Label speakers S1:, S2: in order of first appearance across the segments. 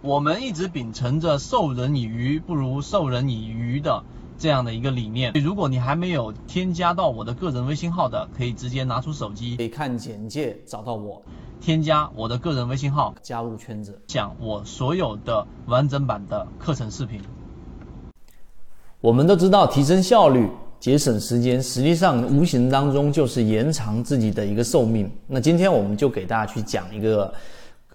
S1: 我们一直秉承着授人以鱼不如授人以渔的这样的一个理念。如果你还没有添加到我的个人微信号的，可以直接拿出手机，
S2: 可以看简介找到我，
S1: 添加我的个人微信号，
S2: 加入圈子，
S1: 讲我所有的完整版的课程视频。
S2: 我们都知道，提升效率、节省时间，实际上无形当中就是延长自己的一个寿命。那今天我们就给大家去讲一个。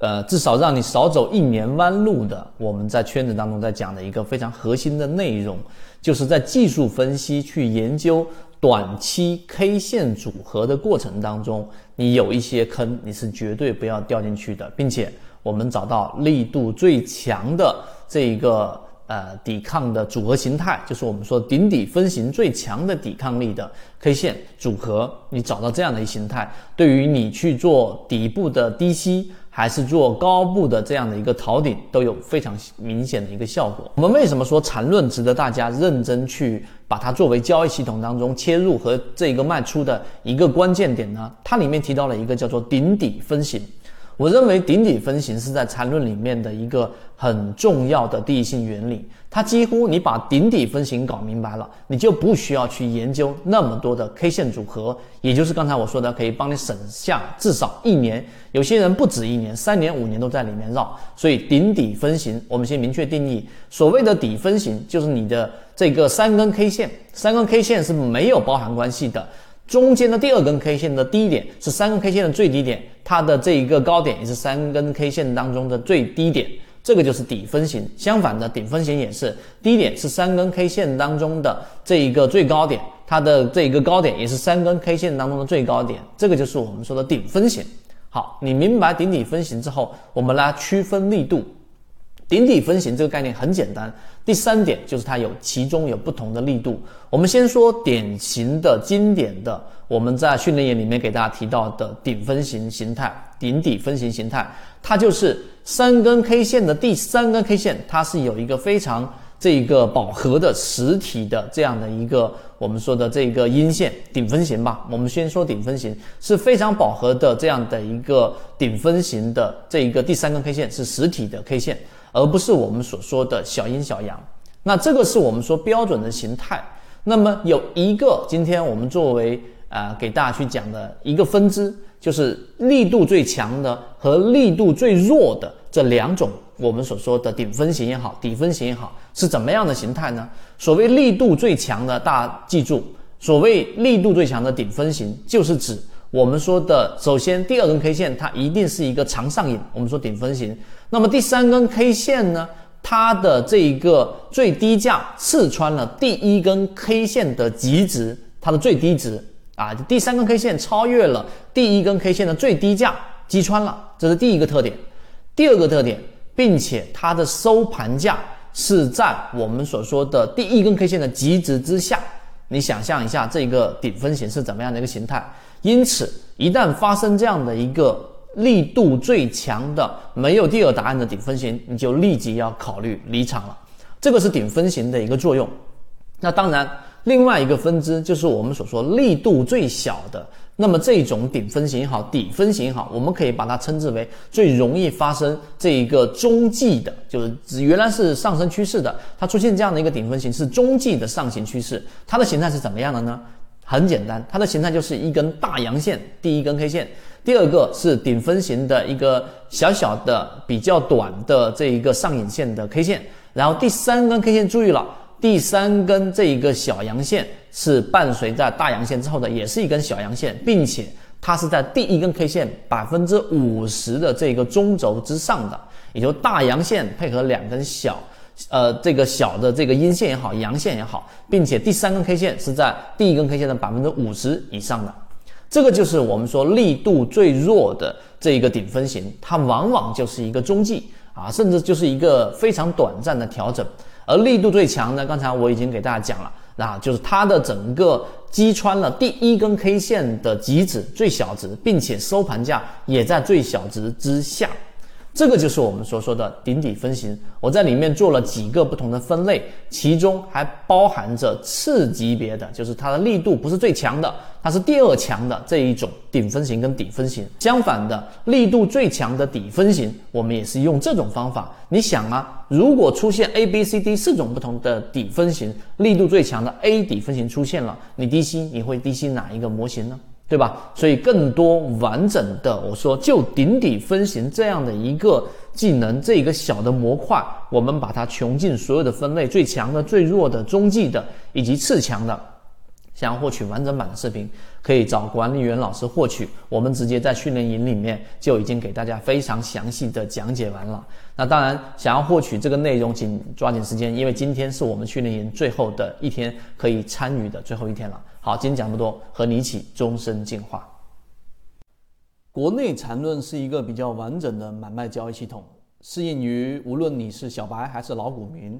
S2: 呃，至少让你少走一年弯路的，我们在圈子当中在讲的一个非常核心的内容，就是在技术分析去研究短期 K 线组合的过程当中，你有一些坑，你是绝对不要掉进去的，并且我们找到力度最强的这一个呃抵抗的组合形态，就是我们说顶底分型最强的抵抗力的 K 线组合，你找到这样的一形态，对于你去做底部的低吸。还是做高部的这样的一个逃顶，都有非常明显的一个效果。我们为什么说缠论值得大家认真去把它作为交易系统当中切入和这个卖出的一个关键点呢？它里面提到了一个叫做顶底分型。我认为顶底分型是在缠论里面的一个很重要的第一性原理。它几乎你把顶底分型搞明白了，你就不需要去研究那么多的 K 线组合，也就是刚才我说的，可以帮你省下至少一年，有些人不止一年，三年五年都在里面绕。所以顶底分型，我们先明确定义，所谓的底分型就是你的这个三根 K 线，三根 K 线是没有包含关系的。中间的第二根 K 线的低点是三根 K 线的最低点，它的这一个高点也是三根 K 线当中的最低点，这个就是底分型。相反的，顶分型也是低点是三根 K 线当中的这一个最高点，它的这一个高点也是三根 K 线当中的最高点，这个就是我们说的顶分型。好，你明白顶底分型之后，我们来区分力度。顶底分型这个概念很简单。第三点就是它有其中有不同的力度。我们先说典型的、经典的，我们在训练营里面给大家提到的顶分型形态、顶底分型形态，它就是三根 K 线的第三根 K 线，它是有一个非常这个饱和的实体的这样的一个我们说的这个阴线顶分型吧。我们先说顶分型是非常饱和的这样的一个顶分型的这一个第三根 K 线是实体的 K 线。而不是我们所说的小阴小阳，那这个是我们说标准的形态。那么有一个，今天我们作为啊给大家去讲的一个分支，就是力度最强的和力度最弱的这两种，我们所说的顶分型也好，底分型也好，是怎么样的形态呢？所谓力度最强的，大家记住，所谓力度最强的顶分型，就是指我们说的，首先第二根 K 线它一定是一个长上影，我们说顶分型。那么第三根 K 线呢？它的这一个最低价刺穿了第一根 K 线的极值，它的最低值啊，第三根 K 线超越了第一根 K 线的最低价，击穿了，这是第一个特点。第二个特点，并且它的收盘价是在我们所说的第一根 K 线的极值之下。你想象一下这个顶分型是怎么样的一个形态？因此，一旦发生这样的一个。力度最强的没有第二答案的顶分型，你就立即要考虑离场了。这个是顶分型的一个作用。那当然，另外一个分支就是我们所说力度最小的。那么这种顶分型也好，底分型也好，我们可以把它称之为最容易发生这一个中继的，就是原来是上升趋势的，它出现这样的一个顶分型是中继的上行趋势。它的形态是怎么样的呢？很简单，它的形态就是一根大阳线，第一根 K 线。第二个是顶分型的一个小小的、比较短的这一个上影线的 K 线，然后第三根 K 线注意了，第三根这一个小阳线是伴随在大阳线之后的，也是一根小阳线，并且它是在第一根 K 线百分之五十的这个中轴之上的，也就大阳线配合两根小，呃，这个小的这个阴线也好，阳线也好，并且第三根 K 线是在第一根 K 线的百分之五十以上的。这个就是我们说力度最弱的这一个顶分型，它往往就是一个中继啊，甚至就是一个非常短暂的调整。而力度最强呢，刚才我已经给大家讲了，那就是它的整个击穿了第一根 K 线的极值最小值，并且收盘价也在最小值之下。这个就是我们所说的顶底分型。我在里面做了几个不同的分类，其中还包含着次级别的，就是它的力度不是最强的，它是第二强的这一种顶分型跟底分型。相反的，力度最强的底分型，我们也是用这种方法。你想啊，如果出现 A、B、C、D 四种不同的底分型，力度最强的 A 底分型出现了，你低吸你会低吸哪一个模型呢？对吧？所以更多完整的，我说就顶底分型这样的一个技能，这一个小的模块，我们把它穷尽所有的分类，最强的、最弱的、中继的以及次强的。想要获取完整版的视频，可以找管理员老师获取。我们直接在训练营里面就已经给大家非常详细的讲解完了。那当然，想要获取这个内容，请抓紧时间，因为今天是我们训练营最后的一天，可以参与的最后一天了。好，今天讲这么多，和你一起终身进化。国内缠论是一个比较完整的买卖交易系统，适应于无论你是小白还是老股民